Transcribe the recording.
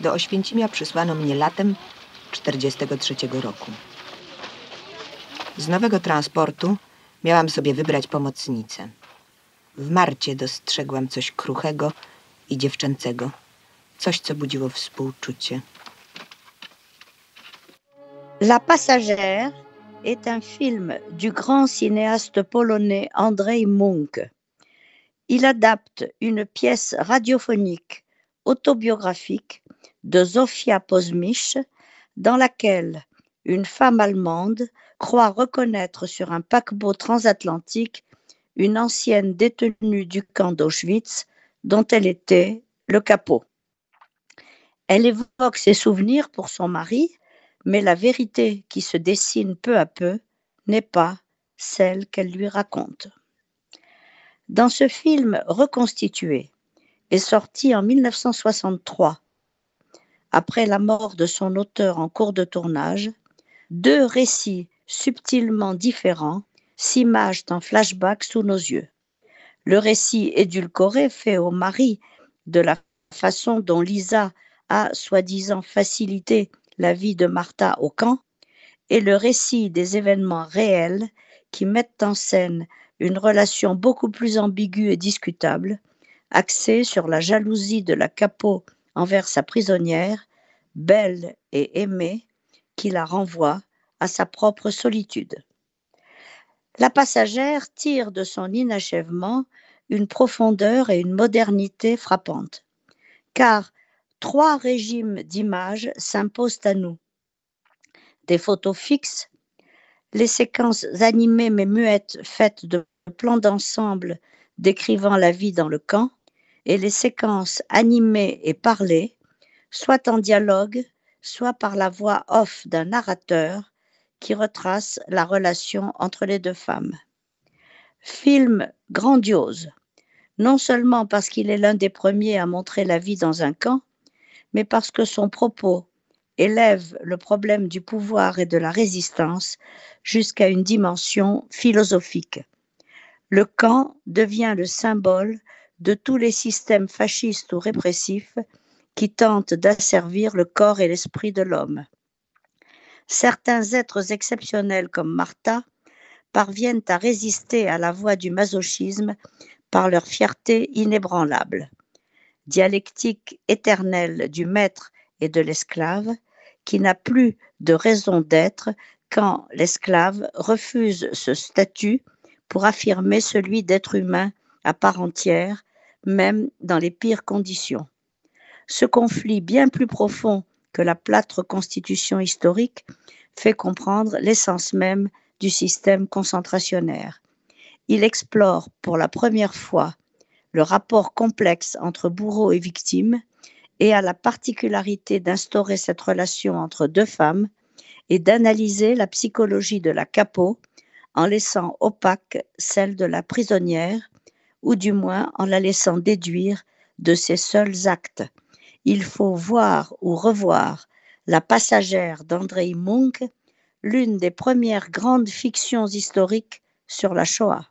Do Oświęcimia przysłano mnie latem 43 roku. Z nowego transportu miałam sobie wybrać pomocnicę. W Marcie dostrzegłam coś kruchego i dziewczęcego. Coś, co budziło współczucie. La Passagère est un film du grand cinéaste polonais Andrzej Munk. Il adapte une pièce radiophonique autobiographique de Zofia Pozmich dans laquelle une femme allemande croit reconnaître sur un paquebot transatlantique une ancienne détenue du camp d'Auschwitz dont elle était le capot. Elle évoque ses souvenirs pour son mari, mais la vérité qui se dessine peu à peu n'est pas celle qu'elle lui raconte. Dans ce film reconstitué et sorti en 1963, après la mort de son auteur en cours de tournage, deux récits subtilement différents s'imagent en flashback sous nos yeux. Le récit édulcoré fait au mari de la façon dont Lisa a soi-disant facilité la vie de Martha au camp et le récit des événements réels qui mettent en scène une relation beaucoup plus ambiguë et discutable, axée sur la jalousie de la capot envers sa prisonnière, belle et aimée, qui la renvoie à sa propre solitude. La passagère tire de son inachèvement une profondeur et une modernité frappantes, car trois régimes d'images s'imposent à nous. Des photos fixes, les séquences animées mais muettes faites de plans d'ensemble décrivant la vie dans le camp, et les séquences animées et parlées, soit en dialogue, soit par la voix off d'un narrateur qui retrace la relation entre les deux femmes. Film grandiose, non seulement parce qu'il est l'un des premiers à montrer la vie dans un camp, mais parce que son propos élève le problème du pouvoir et de la résistance jusqu'à une dimension philosophique. Le camp devient le symbole de tous les systèmes fascistes ou répressifs qui tentent d'asservir le corps et l'esprit de l'homme. Certains êtres exceptionnels comme Martha parviennent à résister à la voie du masochisme par leur fierté inébranlable. Dialectique éternelle du maître et de l'esclave, qui n'a plus de raison d'être quand l'esclave refuse ce statut pour affirmer celui d'être humain à part entière, même dans les pires conditions. Ce conflit bien plus profond que la plâtre constitution historique fait comprendre l'essence même du système concentrationnaire. Il explore pour la première fois le rapport complexe entre bourreau et victime et a la particularité d'instaurer cette relation entre deux femmes et d'analyser la psychologie de la capot en laissant opaque celle de la prisonnière ou du moins en la laissant déduire de ses seuls actes il faut voir ou revoir La passagère d'Andrei Munk, l'une des premières grandes fictions historiques sur la Shoah.